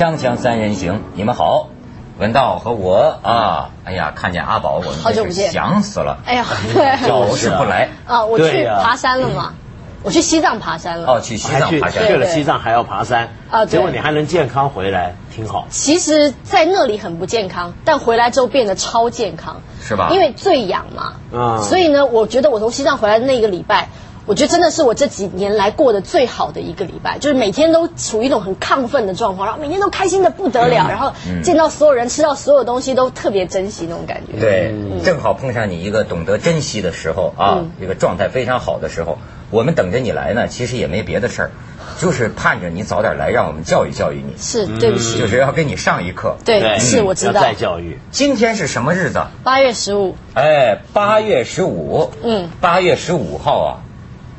锵锵三人行，你们好，文道和我啊，哎呀，看见阿宝，我们好久不见。想死了，哎呀，老是不来。啊，我去爬山了嘛，我去西藏爬山了。哦，去西藏爬山。去了西藏还要爬山啊结果你还能健康回来，挺好。其实，在那里很不健康，但回来之后变得超健康，是吧？因为最痒嘛。嗯所以呢，我觉得我从西藏回来的那个礼拜，我觉得真的是我这几年来过得最好的一个礼拜，就是每天都处于一种很亢奋的状况，然后每天都开心的不得了，然后见到所有人、吃到所有东西都特别珍惜那种感觉。对，正好碰上你一个懂得珍惜的时候啊，嗯一个状态非常好的时候。我们等着你来呢，其实也没别的事儿，就是盼着你早点来，让我们教育教育你，是，对不起，就是要给你上一课。对，是我知道。要再教育。今天是什么日子？八月十五，哎，八月十五。嗯八月十五号啊，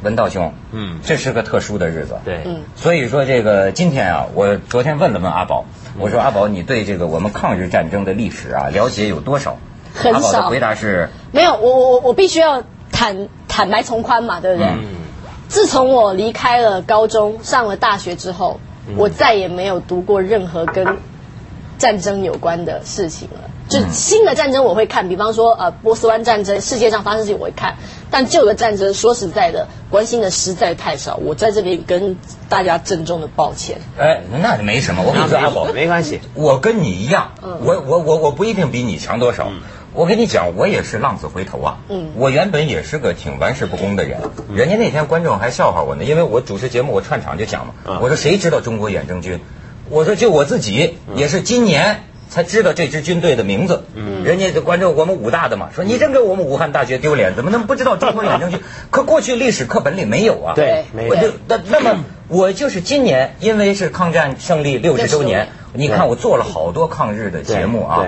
文道兄，嗯这是个特殊的日子。对，嗯所以说这个今天啊，我昨天问了问阿宝，我说阿宝，你对这个我们抗日战争的历史啊了解有多少？很少阿宝的回答是，没有，我我我我必须要坦坦白从宽嘛，对不对？嗯，自从我离开了高中，上了大学之后，我再也没有读过任何跟战争有关的事情了。就新的战争我会看，比方说呃波斯湾战争，世界上发生的事情我会看，但旧的战争说实在的，关心的实在太少。我在这里跟大家郑重的抱歉。哎，那就没什么。我跟你说，阿宝没，没关系。我跟你一样，嗯我我我我不一定比你强多少。我跟你讲，我也是浪子回头啊。嗯我原本也是个挺玩世不恭的人，人家那天观众还笑话我呢，因为我主持节目，我串场就讲嘛，嗯我说谁知道中国远征军？我说就我自己，也是今年。才知道这支军队的名字，嗯，人家就关注我们武大的嘛，说你真给我们武汉大学丢脸，怎么能不知道中国远征军？可过去历史课本里没有啊，对，没有。那那么我就是今年，因为是抗战胜利六十周年，你看我做了好多抗日的节目啊。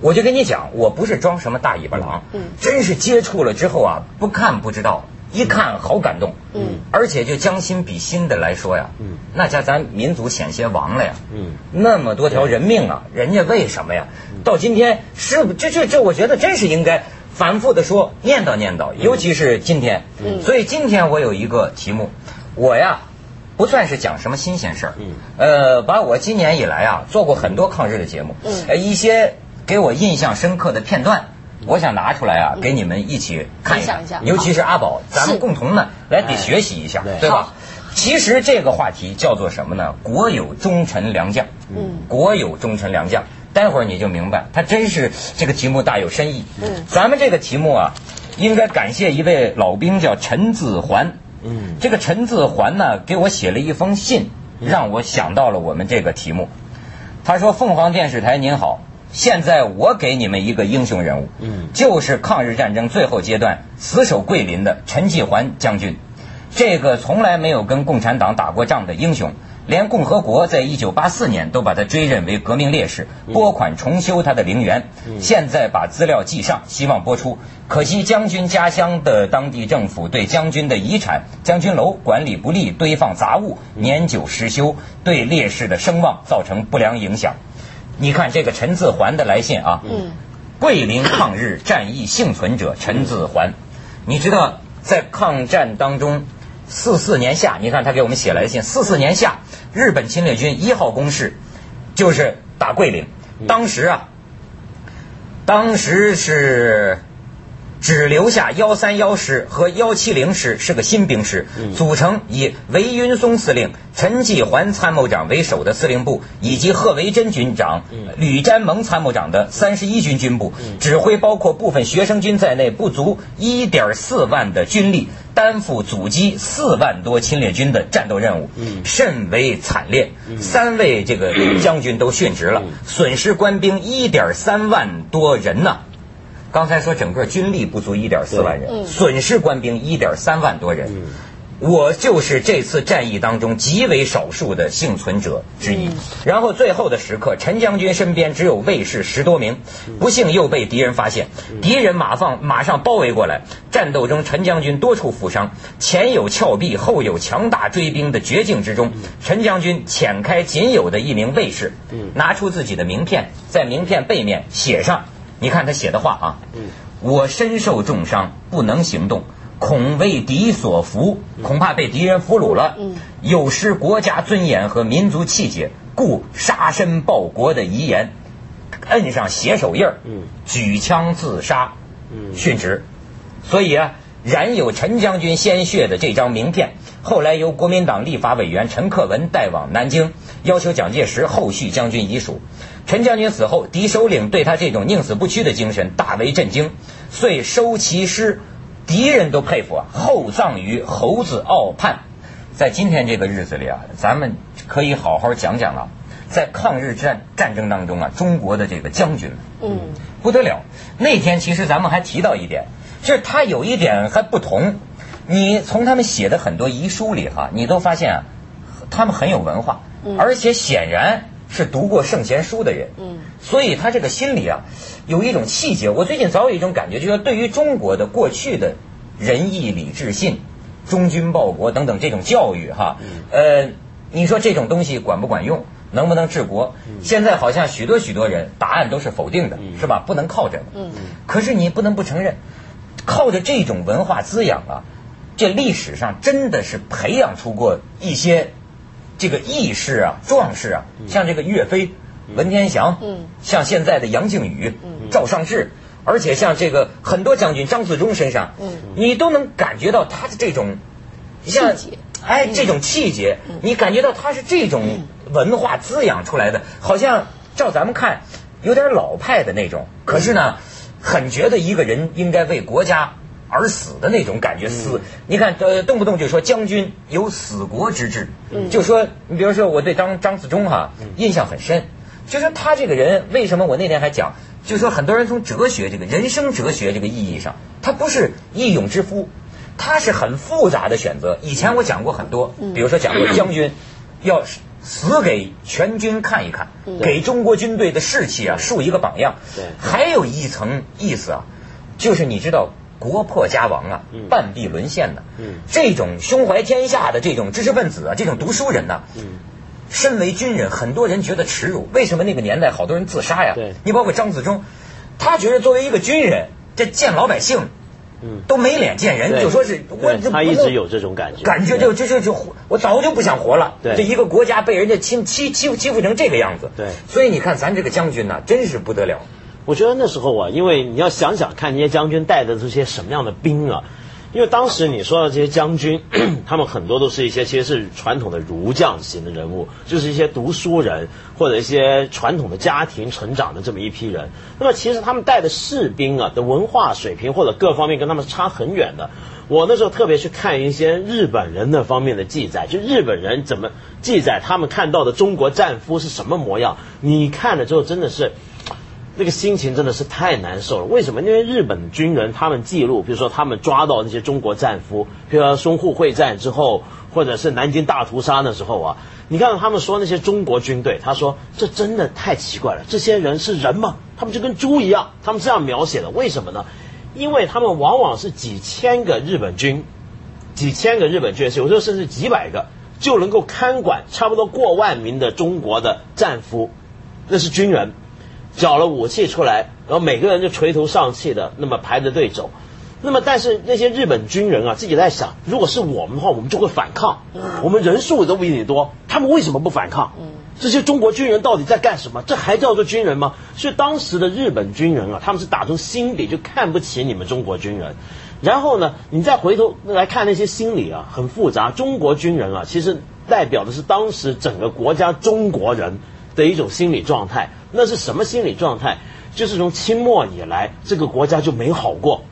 我就跟你讲，我不是装什么大尾巴狼，嗯真是接触了之后啊，不看不知道，一看好感动，嗯，而且就将心比心的来说呀，嗯，那家咱民族险些亡了呀，嗯，那么多条人命啊，人家为什么呀？到今天是不这这这，我觉得真是应该反复的说，念叨念叨，尤其是今天，嗯。所以今天我有一个题目，我呀。不算是讲什么新鲜事儿，嗯。呃，把我今年以来啊做过很多抗日的节目，嗯。呃，一些给我印象深刻的片段，我想拿出来啊，给你们一起看一下，尤其是阿宝，咱们共同呢来得哎学习一下，对对吧？其实这个话题叫做什么呢？国有忠臣良将，嗯国有忠臣良将。待会儿你就明白，它真是这个题目大有深意。嗯咱们这个题目啊，应该感谢一位老兵，叫陈自环。嗯这个陈自桓呢，给我写了一封信，让我想到了我们这个题目。他说：“凤凰电视台您好，现在我给你们一个英雄人物，嗯就是抗日战争最后阶段死守桂林的陈继环将军。这个从来没有跟共产党打过仗的英雄，连共和国在一九八四年都把他追认为革命烈士，拨款重修他的陵园。现在把资料寄上，希望播出。可惜将军家乡的当地政府对将军的遗产将军楼管理不力，堆放杂物，年久失修，对烈士的声望造成不良影响。你看这个陈自环的来信啊，嗯桂林抗日战役幸存者陈自环，你知道在抗战当中，四四年夏，你看他给我们写来的信，四四年夏，日本侵略军一号攻势就是打桂林，当时啊，当时是。只留下幺三幺师和幺七零师是个新兵师，组成以韦云松司令、陈继环参谋长为首的司令部，以及贺维珍军长、吕占蒙参谋长的三十一军军部，指挥包括部分学生军在内不足一点四万的军力，担负阻击四万多侵略军的战斗任务，甚为惨烈。三位这个将军都殉职了，损失官兵一点三万多人呐。刚才说整个军力不足一点四万人，嗯损失官兵一点三万多人。我就是这次战役当中极为少数的幸存者之一。然后最后的时刻，陈将军身边只有卫士十多名，不幸又被敌人发现，敌人马放马上包围过来。战斗中，陈将军多处负伤，前有峭壁，后有强大追兵的绝境之中，陈将军遣开仅有的一名卫士，拿出自己的名片，在名片背面写上，你看他写的话啊，我身受重伤，不能行动。恐为敌所俘，恐怕被敌人俘虏了。有失国家尊严和民族气节，故杀身报国的遗言，摁上血手印儿，嗯举枪自杀，嗯殉职。所以啊，染有陈将军鲜血的这张名片，后来由国民党立法委员陈克文带往南京，要求蒋介石后续将军遗属。陈将军死后，敌首领对他这种宁死不屈的精神大为震惊，遂收其尸，敌人都佩服啊，厚葬于猴子坳畔。在今天这个日子里啊，咱们可以好好讲讲啊，在抗日战战争当中啊，中国的这个将军，嗯，不得了。那天其实咱们还提到一点，就是他有一点还不同。你从他们写的很多遗书里哈，你都发现啊，他们很有文化，而且显然是读过圣贤书的人。嗯，所以他这个心里啊，有一种气节。我最近早有一种感觉，就是说对于中国的过去的仁义礼智信、忠君报国等等这种教育哈，呃，你说这种东西管不管用？能不能治国？现在好像许多许多人答案都是否定的，是吧？不能靠这个。嗯可是你不能不承认，靠着这种文化滋养啊，这历史上真的是培养出过一些这个义士啊、壮士啊，像这个岳飞、文天祥，嗯。像现在的杨靖宇、嗯。赵尚志，而且像这个很多将军张自忠身上，嗯。你都能感觉到他的这种像气节。哎这种气节，你感觉到他是这种文化滋养出来的，好像照咱们看有点老派的那种，可是呢，很觉得一个人应该为国家。而死的那种感觉，死，你看，呃，动不动就说将军有死国之志，就说你比如说我对张张自忠哈、印象很深，就说他这个人为什么我那天还讲，就说很多人从哲学这个人生哲学这个意义上，他不是义勇之夫，他是很复杂的选择。以前我讲过很多，比如说讲过将军 要死给全军看一看，给中国军队的士气啊树一个榜样。对。还有一层意思啊，就是你知道。国破家亡啊，半壁沦陷的，嗯。这种胸怀天下的这种知识分子啊，这种读书人呐、嗯。身为军人，很多人觉得耻辱。为什么那个年代好多人自杀呀？对。你包括张自忠，他觉得作为一个军人，这见老百姓嗯，都没脸见人，就说是我对这不能他一直有这种感觉，感觉就就就就活我早就不想活了。对。这一个国家被人家欺欺欺负欺负成这个样子。对。所以你看咱这个将军呐、真是不得了。我觉得那时候啊，因为你要想想看，那些将军带的这些什么样的兵啊？因为当时你说的这些将军，他们很多都是一些其实是传统的儒将型的人物，就是一些读书人或者一些传统的家庭成长的这么一批人。那么其实他们带的士兵啊的文化水平或者各方面跟他们差很远的。我那时候特别去看一些日本人那方面的记载，就日本人怎么记载他们看到的中国战俘是什么模样，你看了之后真的是。那个心情真的是太难受了。为什么？因为日本军人他们记录，比如说他们抓到那些中国战俘，比如说淞沪会战之后，或者是南京大屠杀的时候啊，你看到他们说那些中国军队，他说这真的太奇怪了，这些人是人吗？他们就跟猪一样，他们这样描写的。为什么呢？因为他们往往是几千个日本军，几千个日本军，有时候甚至几百个，就能够看管差不多过万名的中国的战俘，那是军人。缴了武器出来，然后每个人就垂头丧气的，那么排着队走。那么，但是那些日本军人啊，自己在想，如果是我们的话，我们就会反抗。我们人数都比你多，他们为什么不反抗？这些中国军人到底在干什么？这还叫做军人吗？所以当时的日本军人啊，他们是打从心底就看不起你们中国军人。然后呢，你再回头来看那些心理啊，很复杂。中国军人啊，其实代表的是当时整个国家中国人的一种心理状态。那是什么心理状态？就是从清末以来，这个国家就没好过，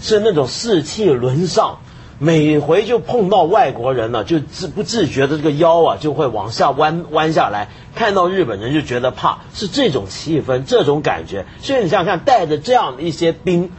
是那种士气沦丧，每回就碰到外国人了，就自不自觉的这个腰啊就会往下弯弯下来，看到日本人就觉得怕，是这种气氛，这种感觉。所以你想想看，带着这样的一些兵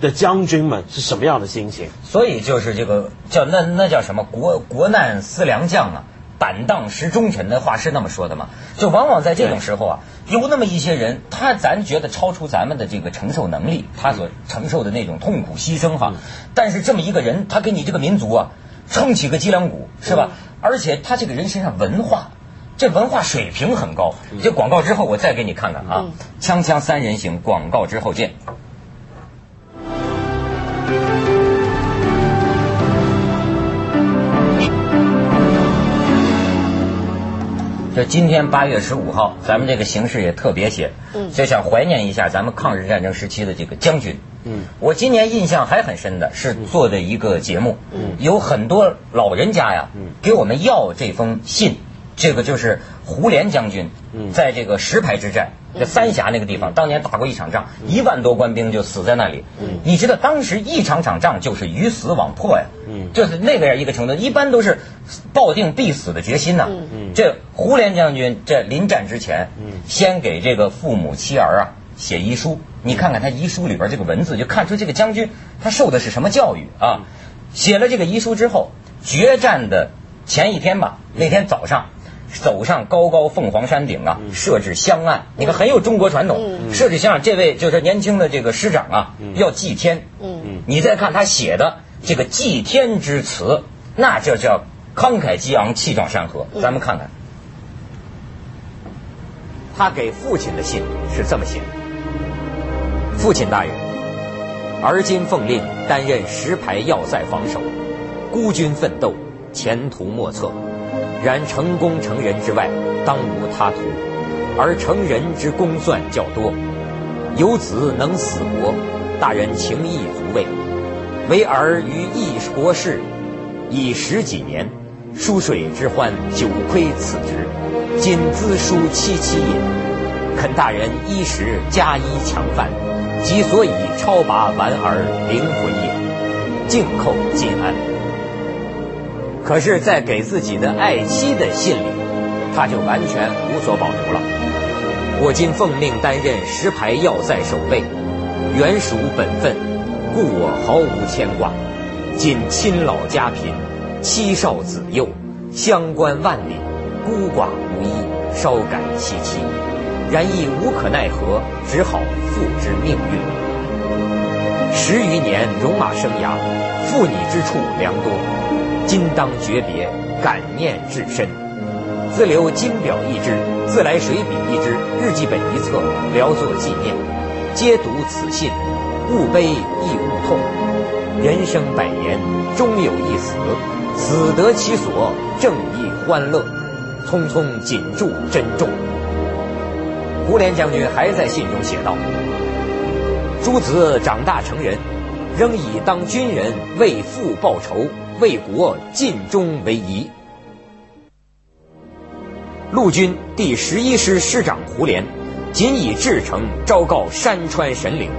的将军们是什么样的心情？所以就是这个叫那那叫什么国国难思良将啊，胆荡识忠臣的话是那么说的嘛？就往往在这种时候啊，有那么一些人，他咱觉得超出咱们的这个承受能力，他所承受的那种痛苦牺牲哈。但是这么一个人，他给你这个民族啊撑起个脊梁骨，是吧？而且他这个人身上文化。这文化水平很高。这广告之后，我再给你看看啊，锵锵三人行，广告之后见。这今天八月十五号，咱们这个形势也特别些，嗯，就想怀念一下咱们抗日战争时期的这个将军。嗯，我今年印象还很深的是做的一个节目，嗯，有很多老人家呀，嗯，给我们要这封信，这个就是胡琏将军，嗯，在这个石牌之战，这三峡那个地方，当年打过一场仗，一万多官兵就死在那里。嗯，你知道当时一场场仗就是鱼死网破呀，嗯，就是那个样一个程度，一般都是抱定必死的决心呐。这胡琏将军这临战之前，嗯，先给这个父母妻儿啊。写遗书，你看看他遗书里边这个文字，就看出这个将军他受的是什么教育啊！写了这个遗书之后，决战的前一天吧，那天早上走上高高凤凰山顶啊，设置香案，你看很有中国传统。设置香案，这位就是年轻的这个师长啊，要祭天。嗯嗯，你再看他写的这个祭天之词，那就叫慷慨激昂、气壮山河。咱们看看，他给父亲的信是这么写的。父亲大人，而今奉令担任石牌要塞防守，孤军奋斗，前途莫测。然成功成人之外，当无他途。而成人之功算较多，有子能死国，大人情义足慰。唯儿于一国事，已十几年，疏水之欢，久亏此职。今资书戚戚也，恳大人衣食加衣强饭。即所以超拔完儿灵魂也，静叩金安。可是，在给自己的爱妻的信里，他就完全无所保留了。我今奉命担任石牌要塞守卫，原属本分，故我毫无牵挂。今亲老家贫，妻少子幼，相关万里，孤寡无依，稍感凄凄。然亦无可奈何，只好付之命运。十余年戎马生涯，负你之处良多，今当诀别，感念至深。自留金表一支，自来水笔一支，日记本一册，聊作纪念。皆读此信，勿悲亦勿痛。人生百年，终有一死，死得其所，正亦欢乐。匆匆谨祝珍重。胡琏将军还在信中写道：“诸子长大成人，仍以当军人为父报仇、为国尽忠为宜。”陆军第十一师师长胡琏，仅以至诚昭告山川神灵：“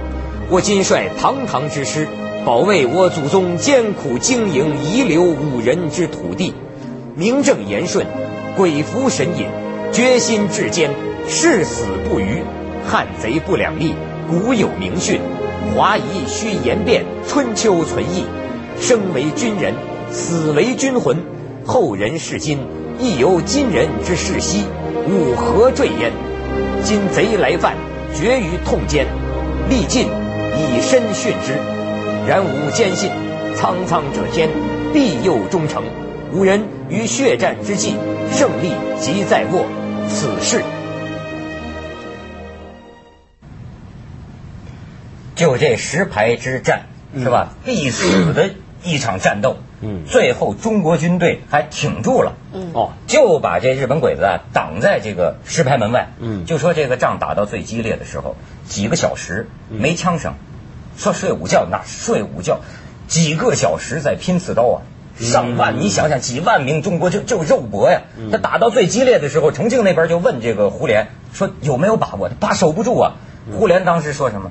我今率堂堂之师，保卫我祖宗艰苦经营遗留五人之土地，名正言顺，鬼服神隐，决心至坚。”誓死不渝，汉贼不两立。古有名训：华夷须言变，春秋存义。生为军人，死为军魂。后人视今，亦犹今人之视昔，吾何坠焉？今贼来犯，决于痛歼，力尽以身殉之。然吾坚信，苍苍者天，必佑忠诚。吾人于血战之际，胜利即在握。此事。就这石牌之战是吧？必死的一场战斗。嗯，最后中国军队还挺住了。嗯，哦，就把这日本鬼子啊挡在这个石牌门外。嗯，就说这个仗打到最激烈的时候，几个小时没枪声，说睡午觉那睡午觉，几个小时在拼刺刀啊，上万，你想想几万名中国就就肉搏呀。他打到最激烈的时候，重庆那边就问这个胡琏说有没有把握？怕守不住啊。胡琏当时说什么？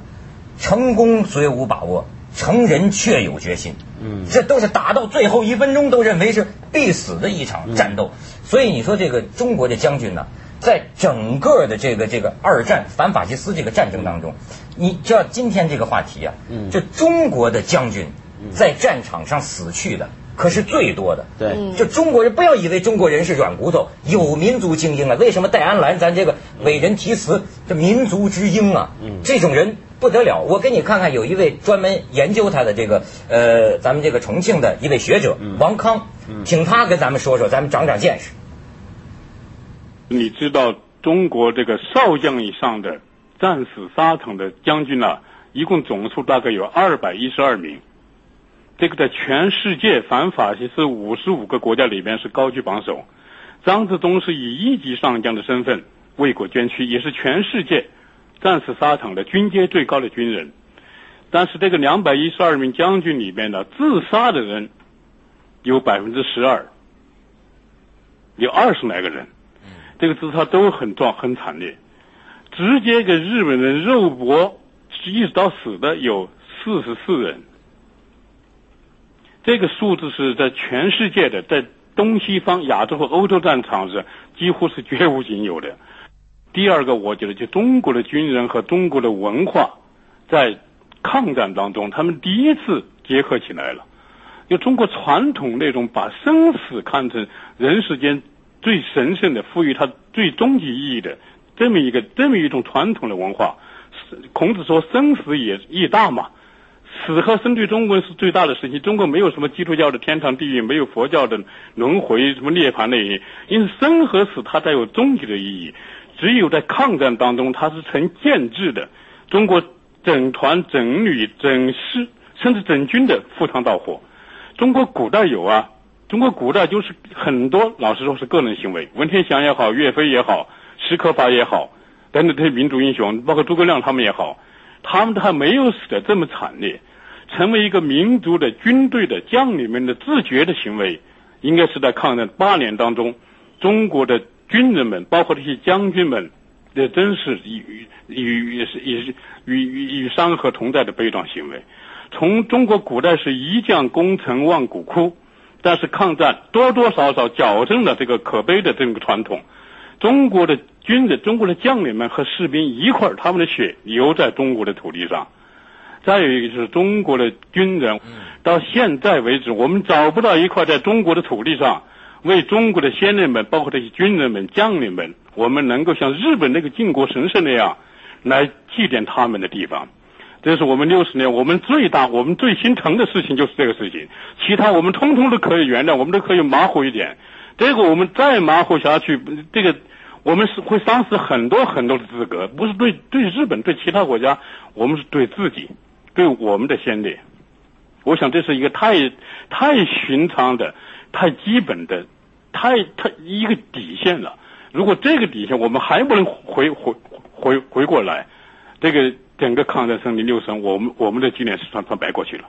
成功虽无把握，成人确有决心。嗯，这都是打到最后一分钟都认为是必死的一场战斗。所以你说这个中国的将军呢，在整个的这个这个二战反法西斯这个战争当中，你知道今天这个话题啊，嗯，就中国的将军在战场上死去的可是最多的。对，就中国人不要以为中国人是软骨头，有民族精英啊。为什么戴安澜咱这个伟人题词这民族之英啊？嗯，这种人。不得了！我给你看看，有一位专门研究他的这个呃，咱们这个重庆的一位学者王康，请他跟咱们说说，咱们长长见识。你知道中国这个少将以上的战死沙场的将军呢，一共总数大概有二百一十二名，这个在全世界反法西斯五十五个国家里边是高居榜首。张自忠是以一级上将的身份为国捐躯，也是全世界战死沙场的军阶最高的军人。但是这个两百一十二名将军里边呢，自杀的人有百分之十二，有二十来个人，这个自杀都很壮很惨烈，直接给日本人肉搏一直到死的有四十四人。这个数字是在全世界的，在东西方、亚洲和欧洲战场是几乎是绝无仅有的。第二个，我觉得就中国的军人和中国的文化在抗战当中，他们第一次结合起来了。就中国传统那种把生死看成人世间最神圣的、赋予它最终极意义的这么一个这么一种传统的文化。孔子说：“生死也义大嘛。”死和生对中国是最大的事情。中国没有什么基督教的天堂地狱，没有佛教的轮回什么涅槃的意义。因为，生和死它才有终极的意义。只有在抗战当中，它是成建制的。中国整团、整旅、整师，甚至整军的赴汤蹈火。中国古代有啊，中国古代就是很多，老实说是个人行为。文天祥也好，岳飞也好，史可法也好，等等这些民族英雄，包括诸葛亮他们也好。他们都还没有死的这么惨烈，成为一个民族的军队的将领们的自觉的行为，应该是在抗战八年当中，中国的军人们，包括这些将军们，这真是与与也是也是与与与山河同在的悲壮行为。从中国古代是一将功成万骨枯，但是抗战多多少少矫正了这个可悲的这个传统。中国的军人、中国的将领们和士兵一块儿，他们的血流在中国的土地上。再有一个就是中国的军人，到现在为止，我们找不到一块在中国的土地上为中国的先人们，包括这些军人们、将领们，我们能够像日本那个靖国神社那样来祭奠他们的地方。这是我们六十年我们最大、我们最心疼的事情，就是这个事情。其他我们通通都可以原谅，我们都可以马虎一点。这个我们再马虎下去，这个我们是会丧失很多很多的资格，不是对对日本对其他国家，我们是对自己，对我们的先烈。我想这是一个太太寻常的、太基本的、太太一个底线了。如果这个底线我们还不能回回回回过来，这个整个抗战胜利六胜，我们我们的纪念是算算白过去了。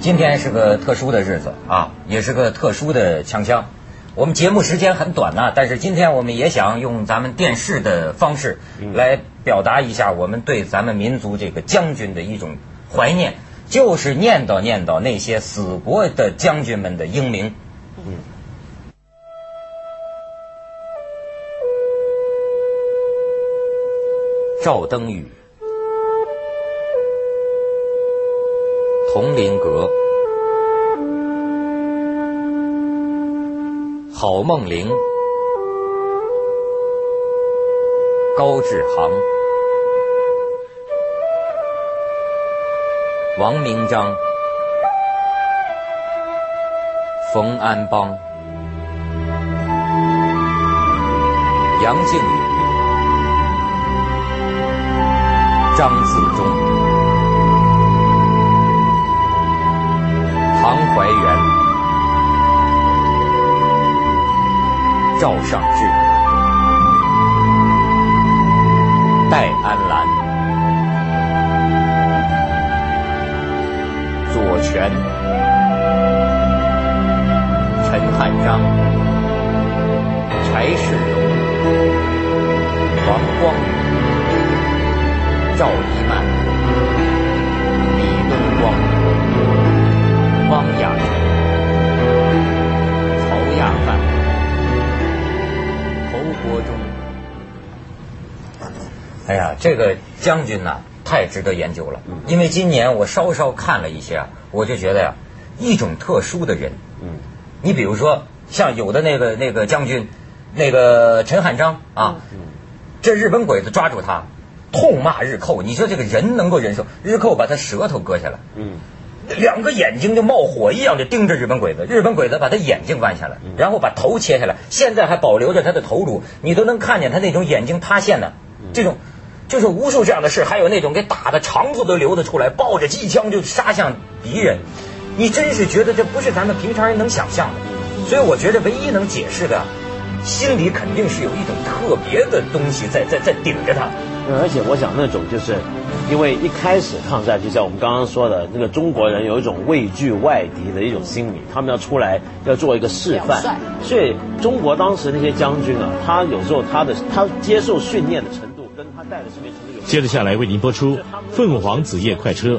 今天是个特殊的日子啊，也是个特殊的枪枪。我们节目时间很短呐，但是今天我们也想用咱们电视的方式来表达一下我们对咱们民族这个将军的一种怀念，就是念叨念叨那些死过的将军们的英名。嗯。赵登禹。铜陵阁，郝梦龄，高志航，王明章，冯安邦，杨靖宇，张自忠。唐怀元、赵尚志、戴安澜、左权、陈汉章、柴世荣、王光。宇、赵一曼、这个将军呐，太值得研究了。因为今年我稍稍看了一些啊，我就觉得呀，一种特殊的人。嗯。你比如说，像有的那个那个将军，那个陈汉章啊，这日本鬼子抓住他，痛骂日寇。你说这个人能够忍受？日寇把他舌头割下来。嗯。两个眼睛就冒火一样的盯着日本鬼子，日本鬼子把他眼睛剜下来，然后把头切下来，现在还保留着他的头颅，你都能看见他那种眼睛塌陷的这种，就是无数这样的事，还有那种给打的肠子都流得出来，抱着机枪就杀向敌人，你真是觉得这不是咱们平常人能想象的。所以我觉得唯一能解释的，心里肯定是有一种特别的东西在在在顶着他。而且我想那种就是，因为一开始抗战就像我们刚刚说的，那个中国人有一种畏惧外敌的一种心理，他们要出来要做一个示范，所以中国当时那些将军啊，他有时候他的他接受训练的程接着下来为您播出《凤凰紫夜快车》。